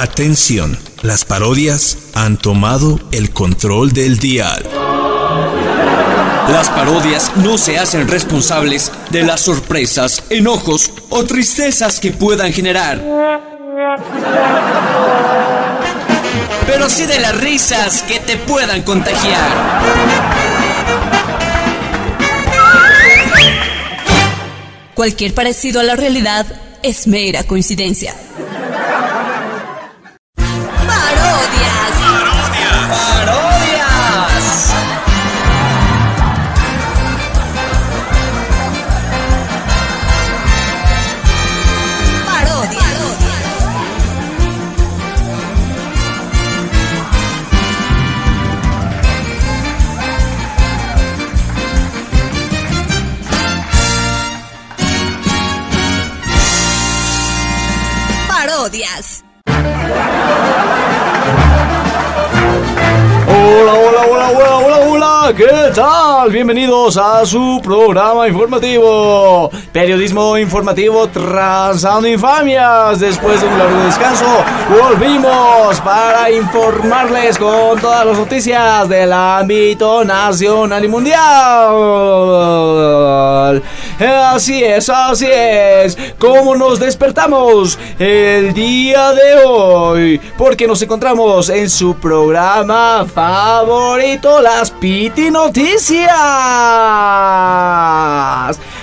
Atención, las parodias han tomado el control del dial. Las parodias no se hacen responsables de las sorpresas, enojos o tristezas que puedan generar. Pero sí de las risas que te puedan contagiar. Cualquier parecido a la realidad es mera coincidencia. ¿Qué tal? Bienvenidos a su programa informativo. Periodismo informativo trazando infamias. Después de un largo descanso, volvimos para informarles con todas las noticias del ámbito nacional y mundial. Así es, así es. ¿Cómo nos despertamos el día de hoy? Porque nos encontramos en su programa favorito, Las Piti Noticias.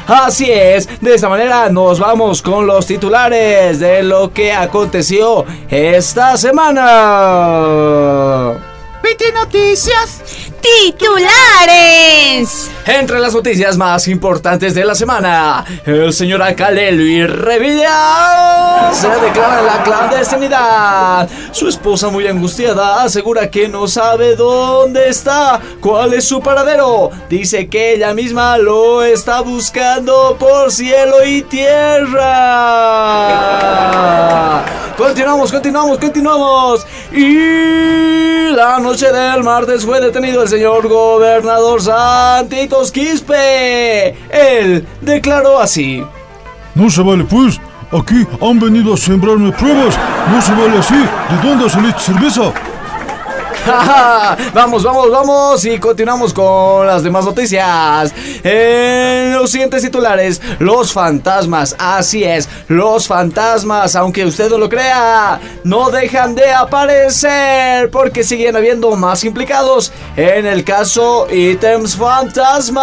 Así es, de esta manera nos vamos con los titulares de lo que aconteció esta semana. Piti Noticias titulares. Entre las noticias más importantes de la semana, el señor alcalde Luis Revilla se declara en la clandestinidad. Su esposa, muy angustiada, asegura que no sabe dónde está, cuál es su paradero. Dice que ella misma lo está buscando por cielo y tierra. Continuamos, continuamos, continuamos. Y la noche del martes fue detenido el señor gobernador Santitos Quispe. Él declaró así. No se vale pues. Aquí han venido a sembrarme pruebas. No se vale así. ¿De dónde saliste cerveza? vamos, vamos, vamos y continuamos con las demás noticias. En los siguientes titulares, los fantasmas, así es, los fantasmas, aunque usted no lo crea, no dejan de aparecer porque siguen habiendo más implicados en el caso ítems fantasmas.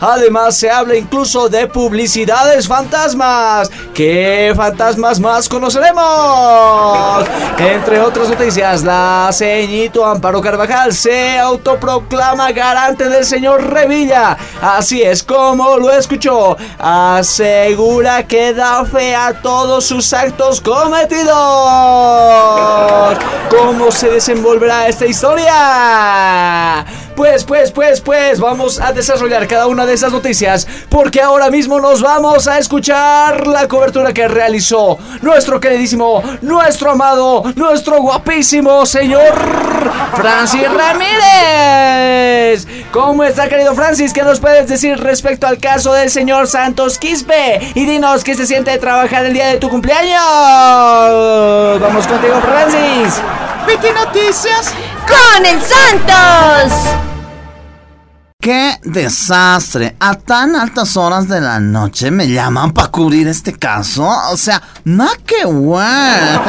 Además, se habla incluso de publicidades fantasmas. ¿Qué fantasmas más conoceremos? Entre otras noticias la ceñito Amparo Carvajal se autoproclama garante del señor Revilla. Así es como lo escuchó. Asegura que da fe a todos sus actos cometidos. ¿Cómo se desenvolverá esta historia? Pues, pues, pues, pues, vamos a desarrollar cada una de esas noticias porque ahora mismo nos vamos a escuchar la cobertura que realizó nuestro queridísimo, nuestro amado, nuestro guapísimo señor Francis Ramírez. ¿Cómo está, querido Francis? ¿Qué nos puedes decir respecto al caso del señor Santos Quispe? Y dinos qué se siente trabajar el día de tu cumpleaños. Vamos contigo, Francis. Viti Noticias con el Santos. ¡Qué desastre! A tan altas horas de la noche me llaman para cubrir este caso. O sea, no que bueno.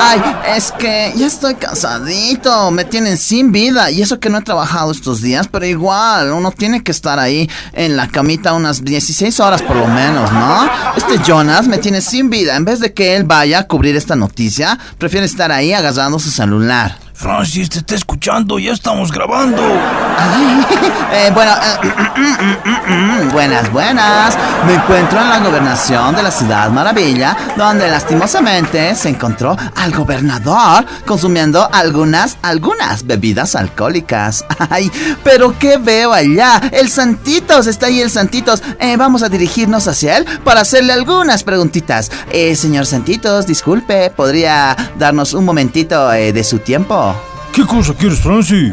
Ay, es que ya estoy cansadito. Me tienen sin vida. Y eso que no he trabajado estos días, pero igual, uno tiene que estar ahí en la camita unas 16 horas por lo menos, ¿no? Este Jonas me tiene sin vida. En vez de que él vaya a cubrir esta noticia, prefiere estar ahí agarrando su celular. Francis, te está escuchando, ya estamos grabando. Eh, bueno, eh, buenas, buenas. Me encuentro en la gobernación de la ciudad Maravilla, donde lastimosamente se encontró al gobernador consumiendo algunas, algunas bebidas alcohólicas. Ay, pero ¿qué veo allá? El Santitos, está ahí el Santitos. Eh, vamos a dirigirnos hacia él para hacerle algunas preguntitas. señor Santitos, disculpe, ¿podría darnos un momentito de su tiempo? ¿Qué cosa quieres, Francis?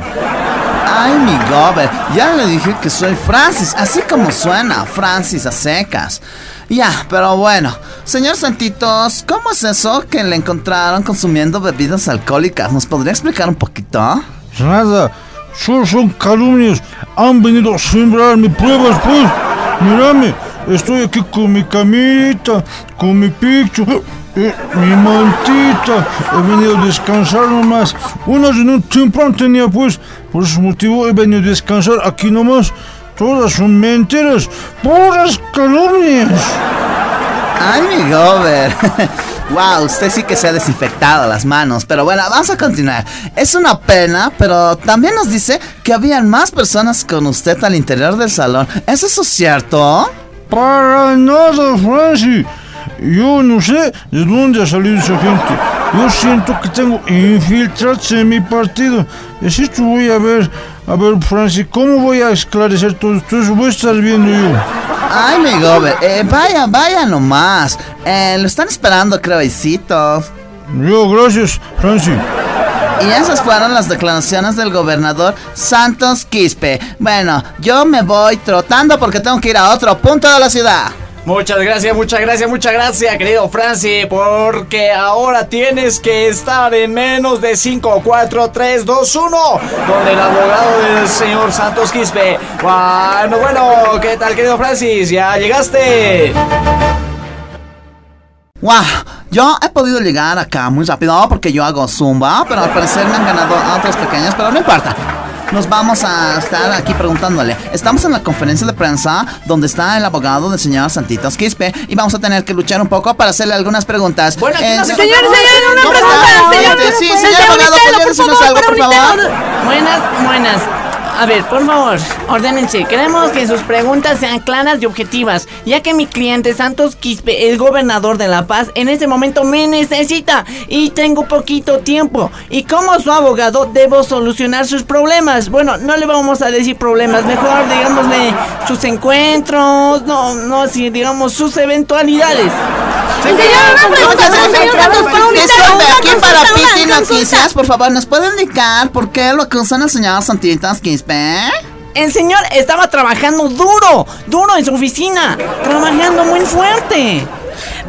Ay, mi gober, ya le dije que soy Francis, así como suena, Francis a secas. Ya, pero bueno, Señor Santitos, ¿cómo es eso que le encontraron consumiendo bebidas alcohólicas? ¿Nos podría explicar un poquito? Nada, solo son calumnias. Han venido a sembrarme pruebas, pues. Mírame, estoy aquí con mi camita, con mi picho, eh, mi mantita. He venido a descansar nomás. Una un temprano tenía, pues. Por ese motivo he venido a descansar aquí nomás. Todas son mentiras, puras calumnias. Ay, mi gober. wow, usted sí que se ha desinfectado las manos. Pero bueno, vamos a continuar. Es una pena, pero también nos dice que habían más personas con usted al interior del salón. ¿Es eso cierto? Para nada, Francis. Yo no sé de dónde ha salido esa gente. Yo siento que tengo infiltrados en mi partido. Es esto voy a ver. A ver, Francis, ¿cómo voy a esclarecer todo esto? Eso voy a estar viendo yo. Ay, mi gober, eh, vaya, vaya nomás. Eh, lo están esperando, creo, Yo, gracias, Francis. Y esas fueron las declaraciones del gobernador Santos Quispe. Bueno, yo me voy trotando porque tengo que ir a otro punto de la ciudad. Muchas gracias, muchas gracias, muchas gracias, querido Franci, porque ahora tienes que estar en menos de 5, 4, 3, 2, 1, con el abogado del señor Santos Quispe. Bueno, bueno, ¿qué tal, querido Francis? ¿Ya llegaste? ¡Wow! Yo he podido llegar acá muy rápido porque yo hago zumba, pero al parecer me han ganado otras pequeñas, pero no importa nos vamos a estar aquí preguntándole. Estamos en la conferencia de prensa donde está el abogado del señor Santitos Quispe y vamos a tener que luchar un poco para hacerle algunas preguntas. Bueno, eh, señor, señor, una pregunta. Señor, sí, señor abogado, ¿podría decirnos algo, por favor? Buenas, buenas. A ver, por favor, ordénense. Queremos que sus preguntas sean claras y objetivas, ya que mi cliente Santos Quispe, el gobernador de La Paz, en este momento me necesita y tengo poquito tiempo. Y como su abogado, debo solucionar sus problemas. Bueno, no le vamos a decir problemas, mejor digámosle sus encuentros, no, no, así digamos sus eventualidades. aquí para Piti Noticias, por favor, ¿nos puede indicar por qué lo acusan al señor Santitos Quispe? El señor estaba trabajando duro, duro en su oficina, trabajando muy fuerte.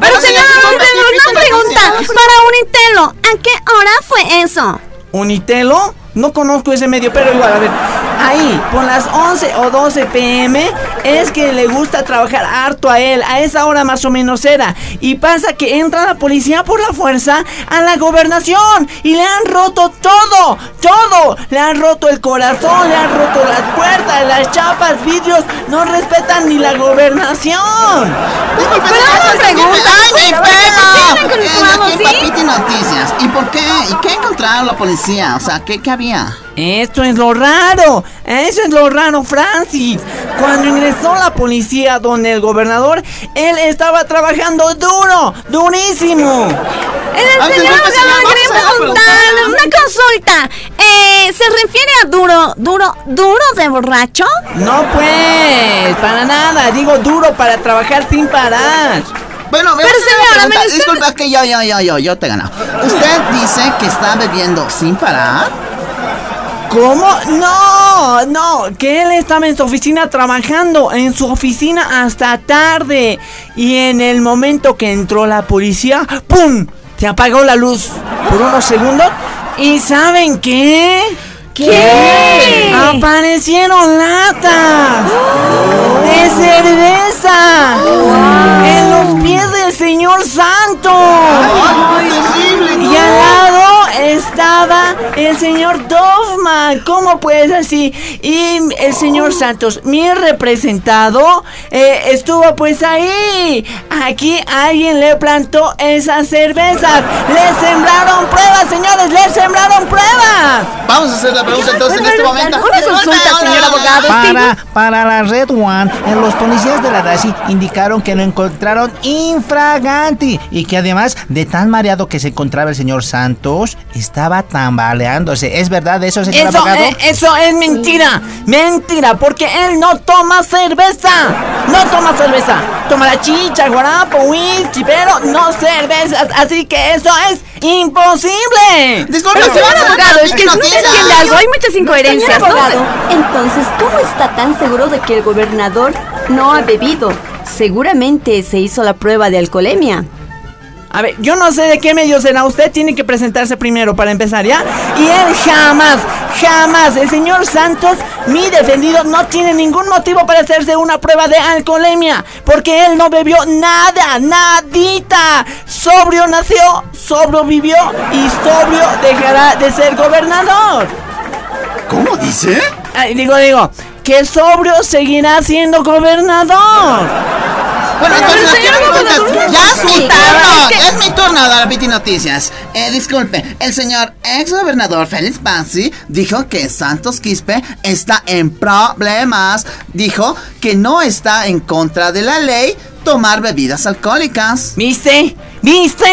Pero señor, una pregunta para Unitelo, ¿a qué hora fue eso? ¿Unitelo? No conozco ese medio, pero igual, a ver. Ahí, por las 11 o 12 pm, es que le gusta trabajar harto a él. A esa hora más o menos era. Y pasa que entra la policía por la fuerza a la gobernación. Y le han roto todo, todo. Le han roto el corazón, le han roto las puertas, las chapas, vidrios. No respetan ni la gobernación. Pero ¡Ay, mi Noticias. ¿Y por qué? ¿Y qué encontraron la policía? O sea, ¿qué, qué había? Esto es lo raro, eso es lo raro, Francis. Cuando ingresó la policía donde el gobernador, él estaba trabajando duro, durísimo. El señor quería preguntarle una consulta. Eh, ¿Se refiere a duro, duro, duro de borracho? No, pues, para nada. Digo duro para trabajar sin parar. Bueno, me Pero señora, Disculpa que yo, yo, yo, yo, yo te he ganado. ¿Usted dice que está bebiendo sin parar? ¿Cómo? No, no, que él estaba en su oficina trabajando, en su oficina hasta tarde. Y en el momento que entró la policía, ¡pum! Se apagó la luz por unos segundos. ¿Y saben qué? ¿Qué? Aparecieron latas de cerveza en los pies del señor Santo. y al lado estaba el señor Dogma. ¿Cómo puedes así? Y el señor Santos, mi representado, eh, estuvo pues ahí. Aquí alguien le plantó esas cervezas. Le sembraron pruebas, señores, le sembraron pruebas. Vamos a hacer la pregunta entonces en este momento. Una consulta, señor abogado. Para, para la Red One, los policías de la DASI indicaron que lo encontraron infraganti y que además de tan mareado que se encontraba el señor Santos, estaba tambaleándose. ¿Es verdad eso, señor eso, abogado? Eh, eso es mentira. Mentira, porque él no toma cerveza. No toma cerveza. Toma la chicha, guarapo, whisky, pero no cervezas. Así que eso es imposible. Disculpe, señor abogado, es que no entiende algo. Hay muchas incoherencias. Entonces, ¿cómo está tan seguro de que el gobernador no ha bebido? seguramente se hizo la prueba de alcoholemia. A ver, yo no sé de qué medio será. Usted tiene que presentarse primero para empezar, ¿ya? Y él jamás, jamás, el señor Santos, mi defendido, no tiene ningún motivo para hacerse una prueba de alcoholemia. Porque él no bebió nada, nadita. Sobrio nació, sobrio vivió y sobrio dejará de ser gobernador. ¿Cómo dice? Ay, digo, digo, que sobrio seguirá siendo gobernador. Bueno, Pero, entonces, señor ¿qué me gobernador, cuentas? no ya es mi turno, es mi turno, dar Piti Noticias. Eh, disculpe, el señor ex gobernador Félix Bassi dijo que Santos Quispe está en problemas. Dijo que no está en contra de la ley tomar bebidas alcohólicas. ¿Viste? ¿Viste?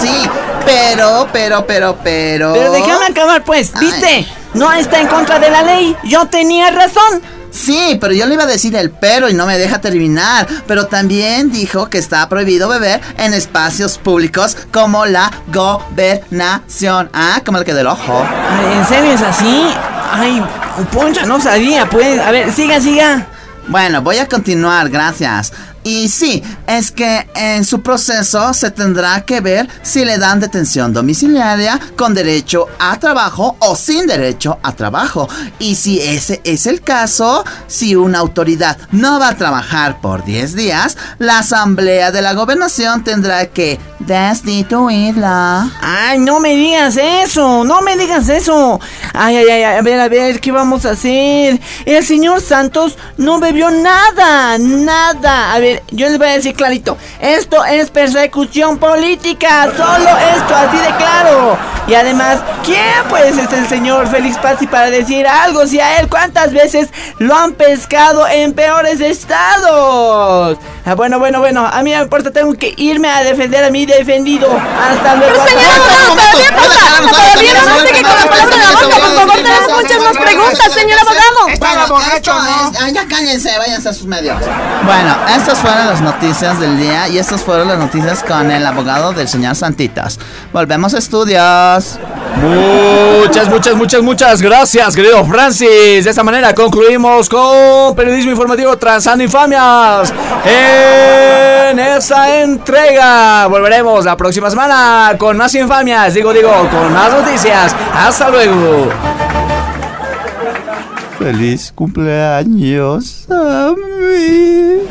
Sí, pero, pero, pero, pero. Pero déjame acabar, pues, ¿viste? Ay. No está en contra de la ley. Yo tenía razón. Sí, pero yo le iba a decir el pero y no me deja terminar. Pero también dijo que está prohibido beber en espacios públicos como la gobernación. Ah, como el que del ojo. Ay, ¿En serio es así? Ay, Poncha, no sabía, pues. A ver, siga, siga. Bueno, voy a continuar, gracias. Y sí, es que en su proceso se tendrá que ver si le dan detención domiciliaria con derecho a trabajo o sin derecho a trabajo. Y si ese es el caso, si una autoridad no va a trabajar por 10 días, la asamblea de la gobernación tendrá que destituirla. Ay, no me digas eso, no me digas eso. Ay, ay, ay, a ver, a ver, ¿qué vamos a hacer? El señor Santos no bebió nada, nada. A ver, yo les voy a decir clarito, esto es persecución política, solo esto, así de claro. Y además, ¿quién pues es el señor Félix Pazzi para decir algo? Si a él cuántas veces lo han pescado en peores estados. Ah, bueno, bueno, bueno, a mí no me importa, tengo que irme a defender a mi defendido. Hasta luego. Pero señor hasta- abogado, todavía falta, todavía no se sigue con la palabra de la boca, por favor, tenemos muchas más preguntas, señor abogado. Estaba borracho, ¿no? ya cállense, váyanse a sus medios. Bueno, estas fueron las noticias del día y estas fueron las noticias con el abogado del señor Santitas. Volvemos a estudios. Muchas, muchas, muchas, muchas gracias, querido Francis. De esta manera concluimos con periodismo informativo Transando Infamias. En esa entrega volveremos la próxima semana con más infamias. Digo, digo, con más noticias. Hasta luego. Feliz cumpleaños a mí.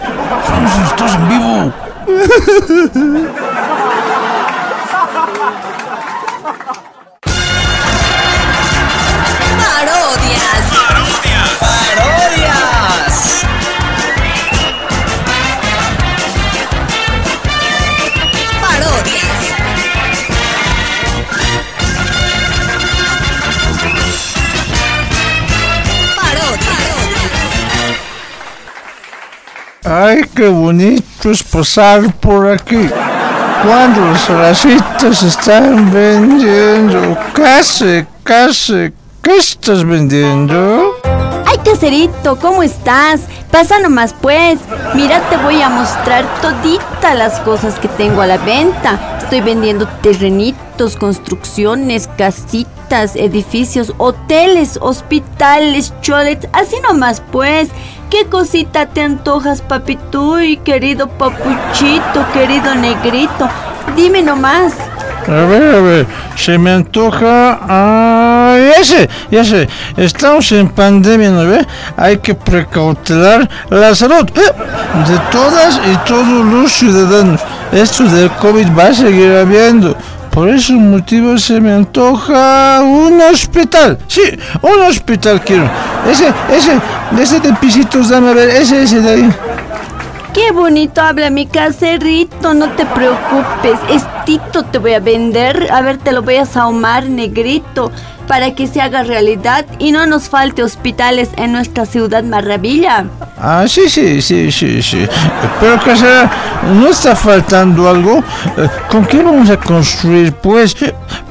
Francis, estás en vivo. Ay, qué bonito es pasar por aquí. Cuando las racitas están vendiendo. Casi, casi. ¿Qué estás vendiendo? Ay, caserito, ¿cómo estás? Pasa nomás pues. Mira, te voy a mostrar toditas las cosas que tengo a la venta. Estoy vendiendo terrenitos, construcciones, casitas, edificios, hoteles, hospitales, cholets, así nomás pues. ¿Qué cosita te antojas, papito? Y querido papuchito, querido negrito. Dime nomás. A ver, a ver, se me antoja. Ah, ya sé, ya sé. Estamos en pandemia, ¿no ve? Hay que precautelar la salud eh, de todas y todos los ciudadanos. Esto del COVID va a seguir habiendo. Por ese motivo se me antoja un hospital. Sí, un hospital quiero. Ese, ese, ese de pisitos, dame a ver, ese, ese de ahí. Qué bonito habla mi caserito, no te preocupes. Estito te voy a vender. A ver, te lo voy a sahumar, negrito, para que se haga realidad y no nos falte hospitales en nuestra ciudad maravilla. Ah, sí, sí, sí, sí, sí. Pero casera, ¿no está faltando algo? Eh, ¿Con qué vamos a construir? Pues,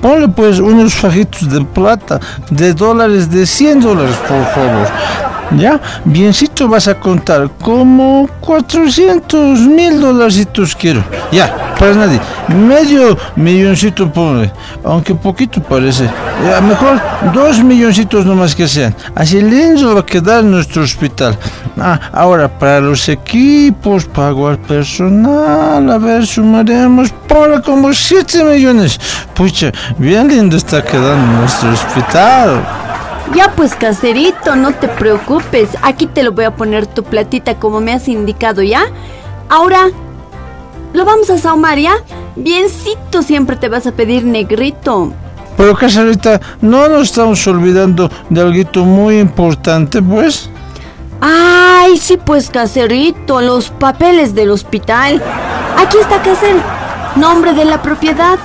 ponle pues unos fajitos de plata, de dólares, de 100 dólares, por favor. Ya, biencito vas a contar, como 400 mil dolarcitos quiero. Ya, para nadie. Medio milloncito ponle, aunque poquito parece. A mejor dos milloncitos nomás que sean. Así lindo va a quedar nuestro hospital. Ah, ahora para los equipos, pago al personal, a ver, sumaremos por como 7 millones. Pucha, bien lindo está quedando nuestro hospital. Ya pues, caserito, no te preocupes. Aquí te lo voy a poner tu platita como me has indicado, ¿ya? Ahora, lo vamos a saumar, ¿ya? Biencito siempre te vas a pedir negrito. Pero caserita, no nos estamos olvidando de algo muy importante, pues. Ay, sí pues, caserito, los papeles del hospital. Aquí está, caser. Nombre de la propiedad.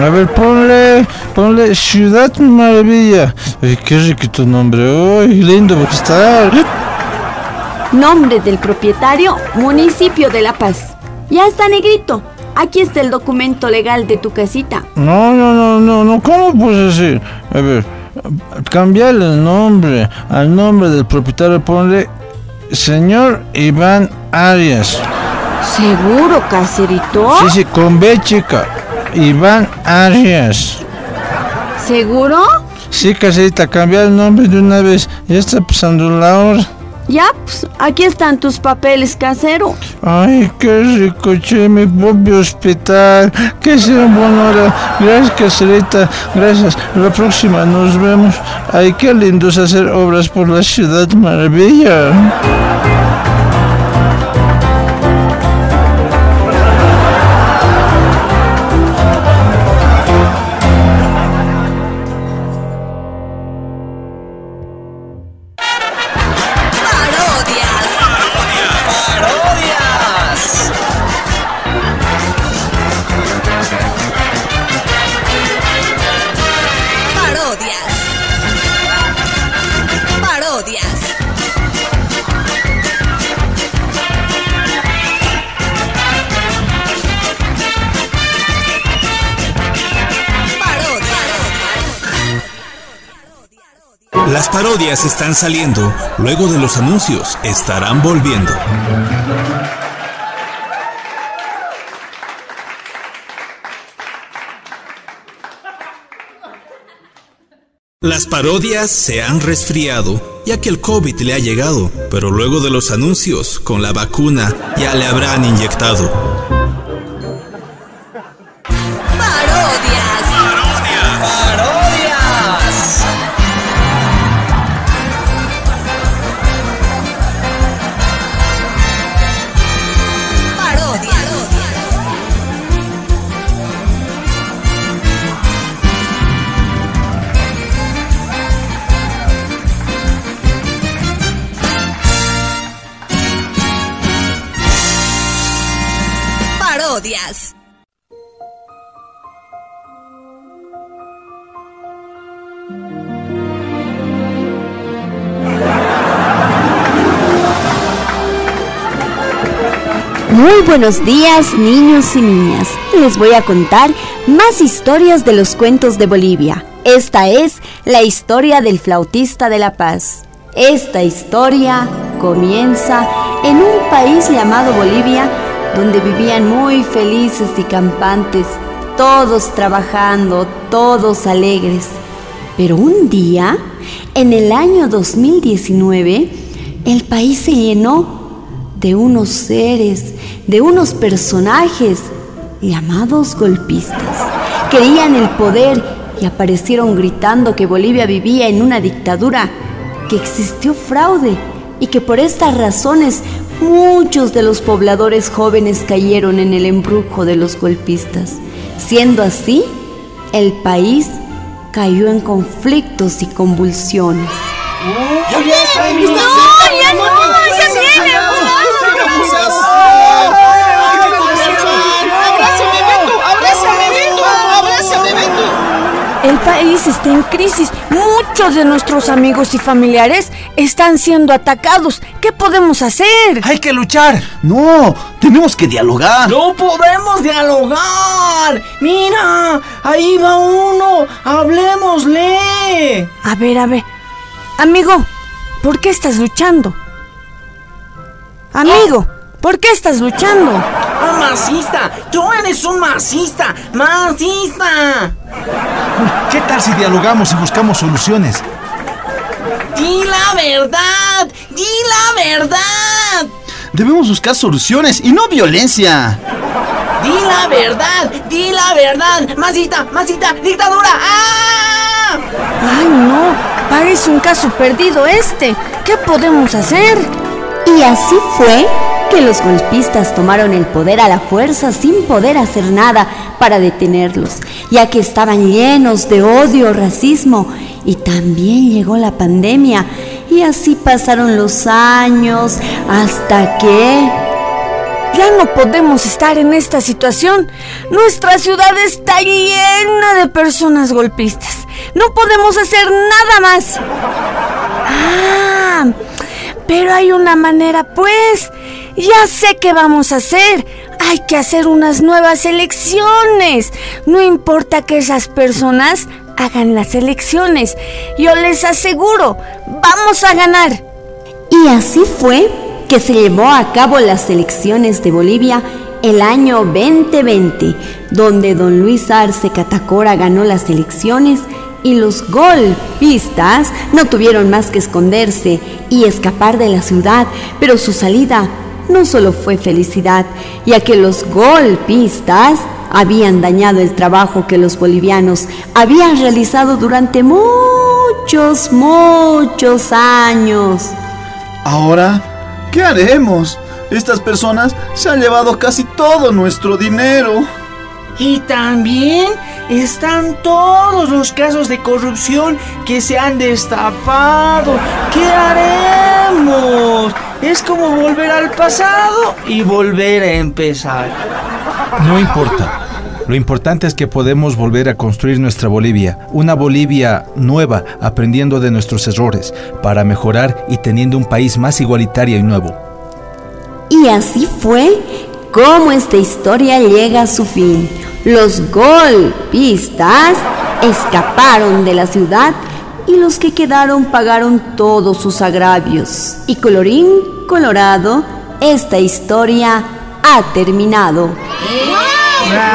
A ver, ponle, ponle Ciudad Maravilla. Ay, qué riquito nombre. Ay, lindo a estar. Nombre del propietario, municipio de La Paz. Ya está, negrito. Aquí está el documento legal de tu casita. No, no, no, no, no, ¿cómo puedes decir? A ver, cambiarle el nombre al nombre del propietario, ponle señor Iván Arias. ¿Seguro, caserito? Sí, sí, con B chica. Iván Arias. ¿Seguro? Sí, caserita, cambiar el nombre de una vez. Ya está pasando la hora. Ya, pues, aquí están tus papeles, casero. Ay, qué rico, che, mi propio hospital. Que sea un buen hora. Gracias, caserita. Gracias. La próxima nos vemos. Ay, qué lindo es hacer obras por la ciudad maravilla. Las parodias están saliendo, luego de los anuncios estarán volviendo. Las parodias se han resfriado, ya que el COVID le ha llegado, pero luego de los anuncios, con la vacuna, ya le habrán inyectado. Buenos días, niños y niñas. Les voy a contar más historias de los cuentos de Bolivia. Esta es la historia del flautista de La Paz. Esta historia comienza en un país llamado Bolivia, donde vivían muy felices y campantes, todos trabajando, todos alegres. Pero un día, en el año 2019, el país se llenó de unos seres, de unos personajes llamados golpistas. Querían el poder y aparecieron gritando que Bolivia vivía en una dictadura, que existió fraude y que por estas razones muchos de los pobladores jóvenes cayeron en el embrujo de los golpistas. Siendo así, el país cayó en conflictos y convulsiones. ¡Ya viene! ¡No, ya no! País está en crisis. Muchos de nuestros amigos y familiares están siendo atacados. ¿Qué podemos hacer? ¡Hay que luchar! ¡No! ¡Tenemos que dialogar! ¡No podemos dialogar! ¡Mira! ¡Ahí va uno! ¡Hablemosle! A ver, a ver. Amigo, ¿por qué estás luchando? Amigo, ¿por qué estás luchando? ¡A masista. Tú eres un masista. Masista. ¿Qué tal si dialogamos y buscamos soluciones? Di la verdad. Di la verdad. Debemos buscar soluciones y no violencia. Di la verdad. Di la verdad. Masista, masista, dictadura. ¡Ah! Ay, no, parece un caso perdido este. ¿Qué podemos hacer? Y así fue que los golpistas tomaron el poder a la fuerza sin poder hacer nada para detenerlos, ya que estaban llenos de odio, racismo y también llegó la pandemia y así pasaron los años hasta que... Ya no podemos estar en esta situación. Nuestra ciudad está llena de personas golpistas. No podemos hacer nada más. Ah, pero hay una manera, pues. Ya sé qué vamos a hacer. Hay que hacer unas nuevas elecciones. No importa que esas personas hagan las elecciones. Yo les aseguro, vamos a ganar. Y así fue que se llevó a cabo las elecciones de Bolivia el año 2020, donde don Luis Arce Catacora ganó las elecciones y los golpistas no tuvieron más que esconderse y escapar de la ciudad, pero su salida no solo fue felicidad, ya que los golpistas habían dañado el trabajo que los bolivianos habían realizado durante muchos, muchos años. Ahora, ¿qué haremos? Estas personas se han llevado casi todo nuestro dinero. Y también están todos los casos de corrupción que se han destapado. ¿Qué haremos? Es como volver al pasado y volver a empezar. No importa. Lo importante es que podemos volver a construir nuestra Bolivia, una Bolivia nueva, aprendiendo de nuestros errores, para mejorar y teniendo un país más igualitario y nuevo. Y así fue como esta historia llega a su fin. Los golpistas escaparon de la ciudad y los que quedaron pagaron todos sus agravios. Y colorín colorado, esta historia ha terminado.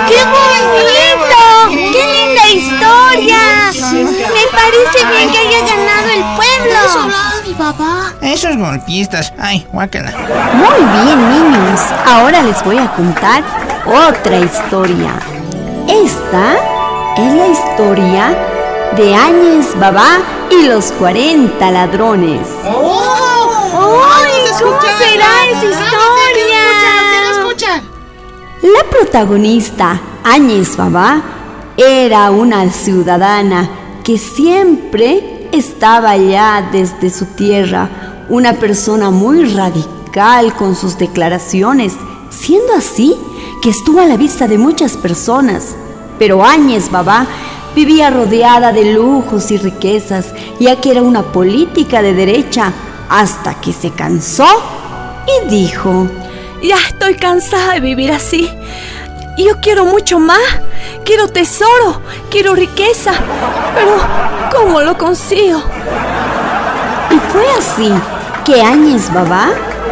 ¡Qué bonito! ¡Qué linda historia! Me parece bien que haya ganado el pueblo. mi papá. Esos golpistas. Ay, guácala. Muy bien, niños. Ahora les voy a contar otra historia. Esta es la historia de Áñez Babá y los 40 ladrones. ¡Ay, cómo será esa historia! La protagonista, Áñez Babá, era una ciudadana que siempre estaba allá desde su tierra, una persona muy radical con sus declaraciones, siendo así que estuvo a la vista de muchas personas. Pero Áñez Babá vivía rodeada de lujos y riquezas, ya que era una política de derecha, hasta que se cansó y dijo, Ya estoy cansada de vivir así. Yo quiero mucho más. Quiero tesoro, quiero riqueza. Pero, ¿cómo lo consigo? Y fue así que Áñez Babá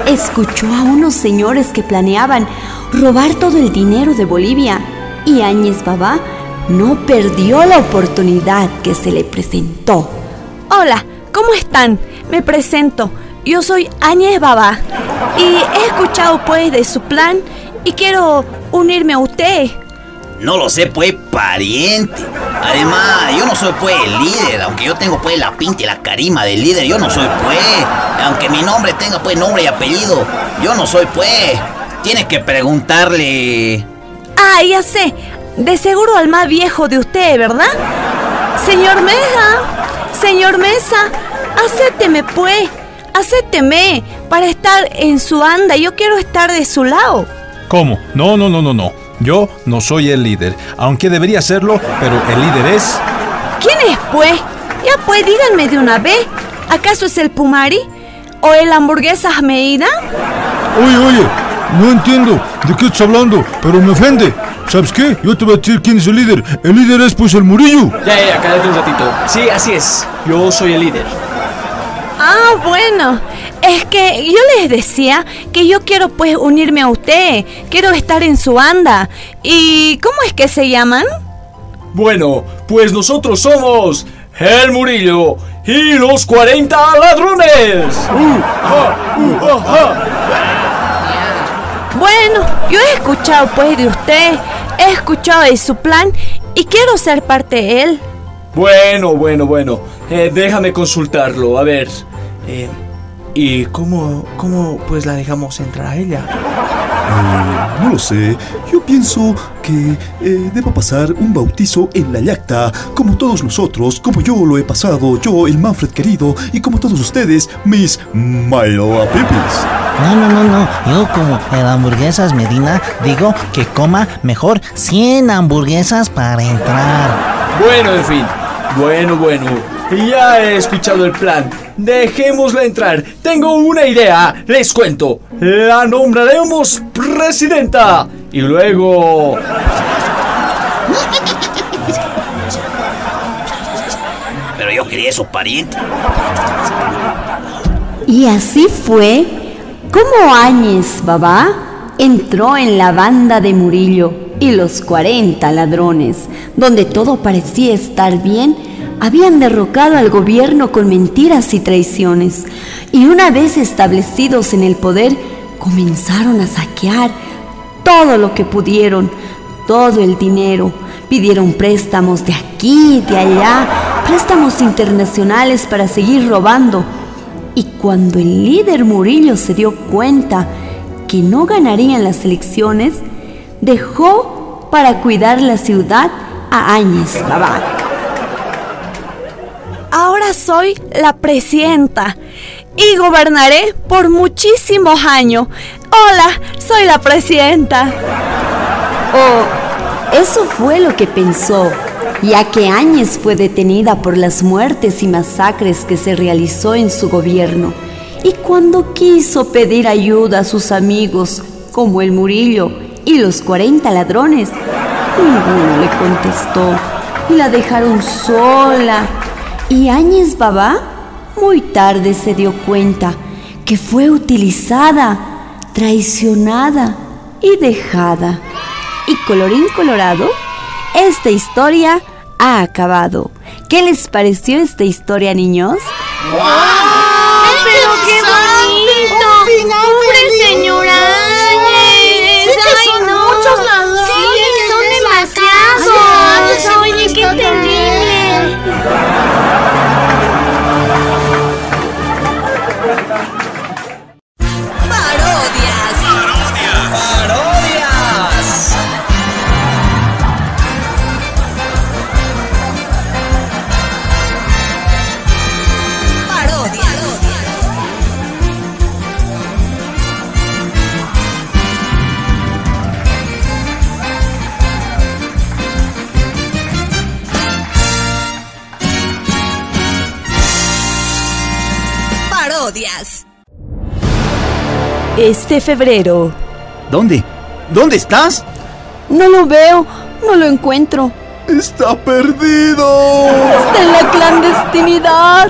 escuchó a unos señores que planeaban robar todo el dinero de Bolivia. Y Áñez Babá no perdió la oportunidad que se le presentó. Hola, ¿cómo están? Me presento. Yo soy Áñez Babá y he escuchado pues de su plan y quiero unirme a usted. No lo sé, pues, pariente. Además, yo no soy, pues, el líder. Aunque yo tengo, pues, la pinta y la carima del líder, yo no soy, pues. Aunque mi nombre tenga, pues, nombre y apellido, yo no soy, pues. Tienes que preguntarle... Ah, ya sé. De seguro al más viejo de usted, ¿verdad? Señor Mesa, señor Mesa, acépteme, pues. Acépteme para estar en su anda. Yo quiero estar de su lado. ¿Cómo? No, no, no, no, no. Yo no soy el líder, aunque debería serlo, pero el líder es... ¿Quién es, pues? Ya pues, díganme de una vez. ¿Acaso es el Pumari? ¿O el hamburguesa Meida? Oye, oye, no entiendo de qué estás hablando, pero me ofende. ¿Sabes qué? Yo te voy a decir quién es el líder. El líder es pues el Murillo. Ya, ya, cállate un ratito. Sí, así es. Yo soy el líder. Ah, bueno. es que yo les decía que yo quiero pues unirme a usted, quiero estar en su banda. ¿Y cómo es que se llaman? Bueno, pues nosotros somos el Murillo y los 40 ladrones. Uh, ja, uh, ja, ja. Bueno, yo he escuchado pues de usted, he escuchado de su plan y quiero ser parte de él. Bueno, bueno, bueno. Eh, déjame consultarlo. A ver. eh, ¿Y cómo, cómo pues la dejamos entrar a ella? Eh, no lo sé. Yo pienso que eh, debo pasar un bautizo en la yacta, como todos nosotros, como yo lo he pasado, yo, el Manfred querido, y como todos ustedes, mis Milo Pipis. No, no, no, no. Yo como el hamburguesas Medina digo que coma mejor 100 hamburguesas para entrar. Bueno, en fin. Bueno, bueno. Ya he escuchado el plan. Dejémosla entrar. Tengo una idea. Les cuento. La nombraremos presidenta. Y luego... Pero yo quería eso, pariente. Y así fue como Áñez Babá entró en la banda de Murillo y los 40 ladrones, donde todo parecía estar bien, habían derrocado al gobierno con mentiras y traiciones. Y una vez establecidos en el poder, comenzaron a saquear todo lo que pudieron, todo el dinero. Pidieron préstamos de aquí, de allá, préstamos internacionales para seguir robando. Y cuando el líder Murillo se dio cuenta que no ganarían las elecciones, dejó para cuidar la ciudad a Áñez Babá. Ahora soy la presidenta y gobernaré por muchísimos años. Hola, soy la presidenta. Oh, eso fue lo que pensó, ya que Áñez fue detenida por las muertes y masacres que se realizó en su gobierno. Y cuando quiso pedir ayuda a sus amigos, como el Murillo y los 40 ladrones, ninguno le contestó y la dejaron sola. Y Áñez Babá muy tarde se dio cuenta que fue utilizada, traicionada y dejada. Y colorín colorado, esta historia ha acabado. ¿Qué les pareció esta historia, niños? ¡Pero Este febrero. ¿Dónde? ¿Dónde estás? No lo veo, no lo encuentro. ¡Está perdido! Está en la clandestinidad.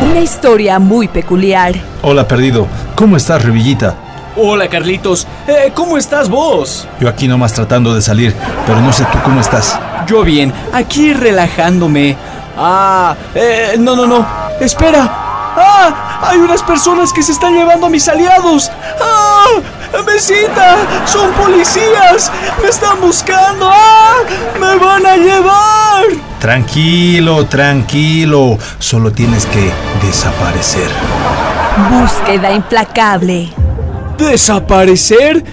Una historia muy peculiar. Hola, perdido. ¿Cómo estás, Revillita? Hola, Carlitos. Eh, ¿Cómo estás vos? Yo aquí nomás tratando de salir, pero no sé tú cómo estás. Yo bien, aquí relajándome. Ah, eh, no, no, no. Espera. Ah, hay unas personas que se están llevando a mis aliados. Ah, mesita, son policías. Me están buscando. Ah, me van a llevar. Tranquilo, tranquilo. Solo tienes que desaparecer. Búsqueda implacable. ¿Desaparecer?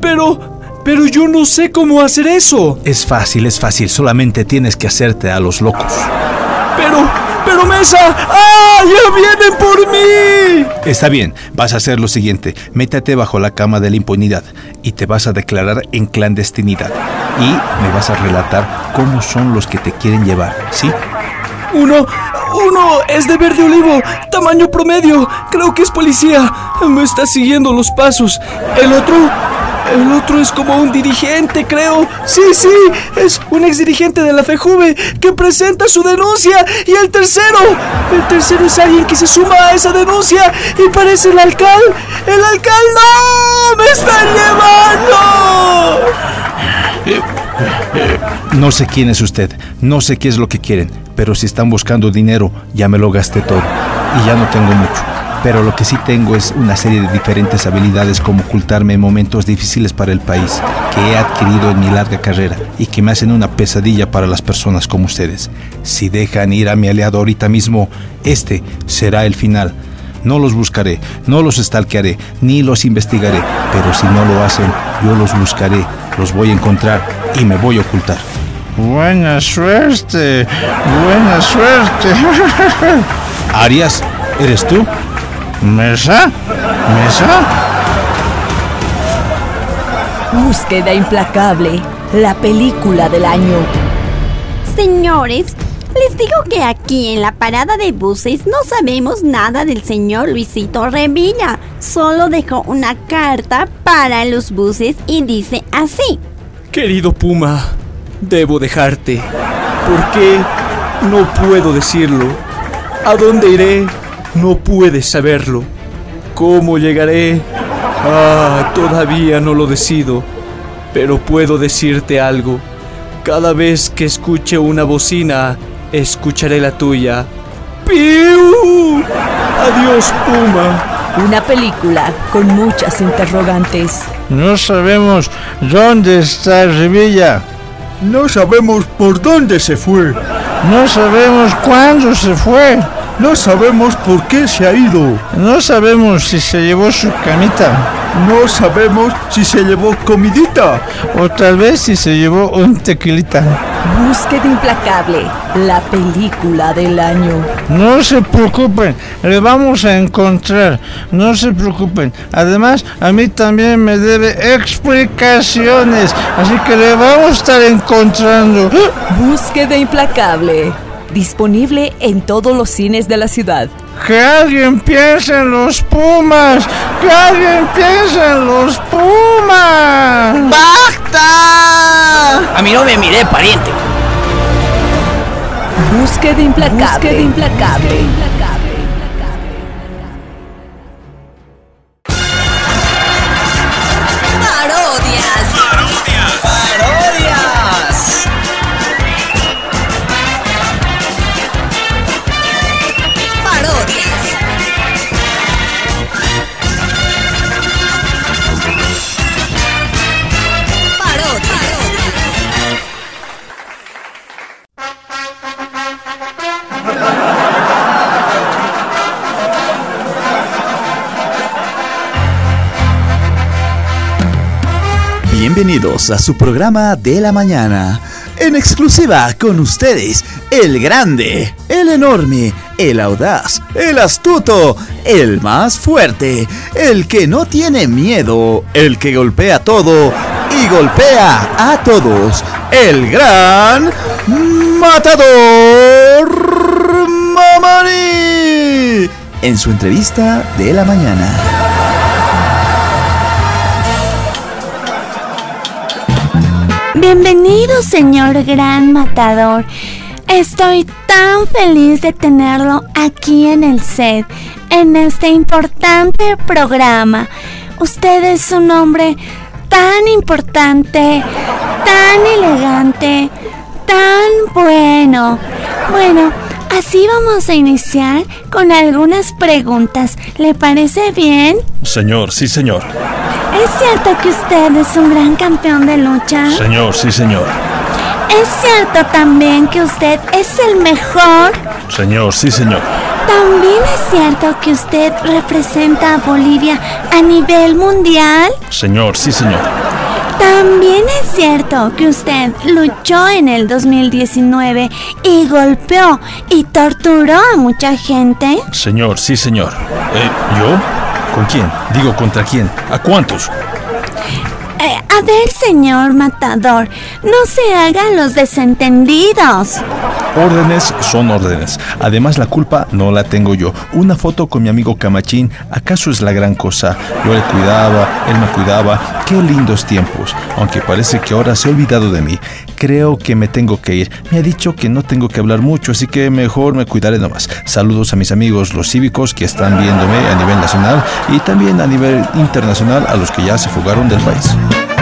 Pero, pero yo no sé cómo hacer eso. Es fácil, es fácil. Solamente tienes que hacerte a los locos. Pero, pero Mesa. ¡Ah! ¡Ya vienen por mí! Está bien, vas a hacer lo siguiente. Métete bajo la cama de la impunidad y te vas a declarar en clandestinidad. Y me vas a relatar cómo son los que te quieren llevar, ¿sí? Uno, uno es de verde olivo, tamaño promedio. Creo que es policía. Me está siguiendo los pasos. El otro, El otro es como un dirigente, creo. Sí, sí, es un ex dirigente de la FEJUVE que presenta su denuncia. Y el tercero, el tercero es alguien que se suma a esa denuncia y parece el alcalde. ¡El alcalde! ¡No! ¡Me están llevando! No sé quién es usted, no sé qué es lo que quieren, pero si están buscando dinero, ya me lo gasté todo y ya no tengo mucho. Pero lo que sí tengo es una serie de diferentes habilidades como ocultarme en momentos difíciles para el país, que he adquirido en mi larga carrera y que me hacen una pesadilla para las personas como ustedes. Si dejan ir a mi aliado ahorita mismo, este será el final. No los buscaré, no los estalquearé, ni los investigaré, pero si no lo hacen, yo los buscaré, los voy a encontrar y me voy a ocultar. Buena suerte, buena suerte. Arias, ¿eres tú? ¿Mesa? ¿Mesa? Búsqueda implacable, la película del año. Señores, les digo que aquí en la parada de buses no sabemos nada del señor Luisito Revilla. Solo dejó una carta para los buses y dice así. Querido Puma, debo dejarte. ¿Por qué? No puedo decirlo. ¿A dónde iré? No puedes saberlo. ¿Cómo llegaré? Ah, todavía no lo decido. Pero puedo decirte algo. Cada vez que escuche una bocina, escucharé la tuya. ¡Piu! Adiós, Puma. Una película con muchas interrogantes. No sabemos dónde está Revilla. No sabemos por dónde se fue. No sabemos cuándo se fue. No sabemos por qué se ha ido. No sabemos si se llevó su camita. No sabemos si se llevó comidita. O tal vez si se llevó un tequilita. Búsqueda implacable, la película del año. No se preocupen, le vamos a encontrar. No se preocupen. Además, a mí también me debe explicaciones. Así que le vamos a estar encontrando. Búsqueda implacable. Disponible en todos los cines de la ciudad. Que alguien piense en los Pumas. Que alguien piense en los Pumas. ¡Basta! A mí no me miré, pariente. Búsqueda implacable. Búsqueda implacable. Parodias. Bienvenidos a su programa de la mañana. En exclusiva con ustedes, el grande, el enorme, el audaz, el astuto, el más fuerte, el que no tiene miedo, el que golpea todo y golpea a todos, el gran matador Mamani. En su entrevista de la mañana. Bienvenido, señor gran matador. Estoy tan feliz de tenerlo aquí en el set, en este importante programa. Usted es un hombre tan importante, tan elegante, tan bueno. Bueno, así vamos a iniciar con algunas preguntas. ¿Le parece bien? Señor, sí, señor. ¿Es cierto que usted es un gran campeón de lucha? Señor, sí, señor. ¿Es cierto también que usted es el mejor? Señor, sí, señor. ¿También es cierto que usted representa a Bolivia a nivel mundial? Señor, sí, señor. ¿También es cierto que usted luchó en el 2019 y golpeó y torturó a mucha gente? Señor, sí, señor. Eh, ¿Yo? ¿Con quién? Digo, ¿contra quién? ¿A cuántos? Eh, a ver, señor matador, no se hagan los desentendidos. Órdenes son órdenes. Además, la culpa no la tengo yo. Una foto con mi amigo Camachín, ¿acaso es la gran cosa? Yo le cuidaba, él me cuidaba. Qué lindos tiempos. Aunque parece que ahora se ha olvidado de mí. Creo que me tengo que ir. Me ha dicho que no tengo que hablar mucho, así que mejor me cuidaré nomás. Saludos a mis amigos los cívicos que están viéndome a nivel nacional y también a nivel internacional a los que ya se fugaron del país.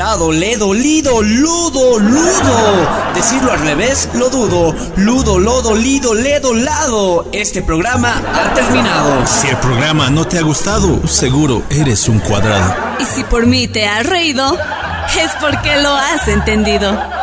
Lado, ledo, lido, ludo, ludo. Decirlo al revés, lo dudo. Ludo, lodo, lido, ledo, lado. Este programa ha terminado. Si el programa no te ha gustado, seguro eres un cuadrado. Y si por mí te has reído, es porque lo has entendido.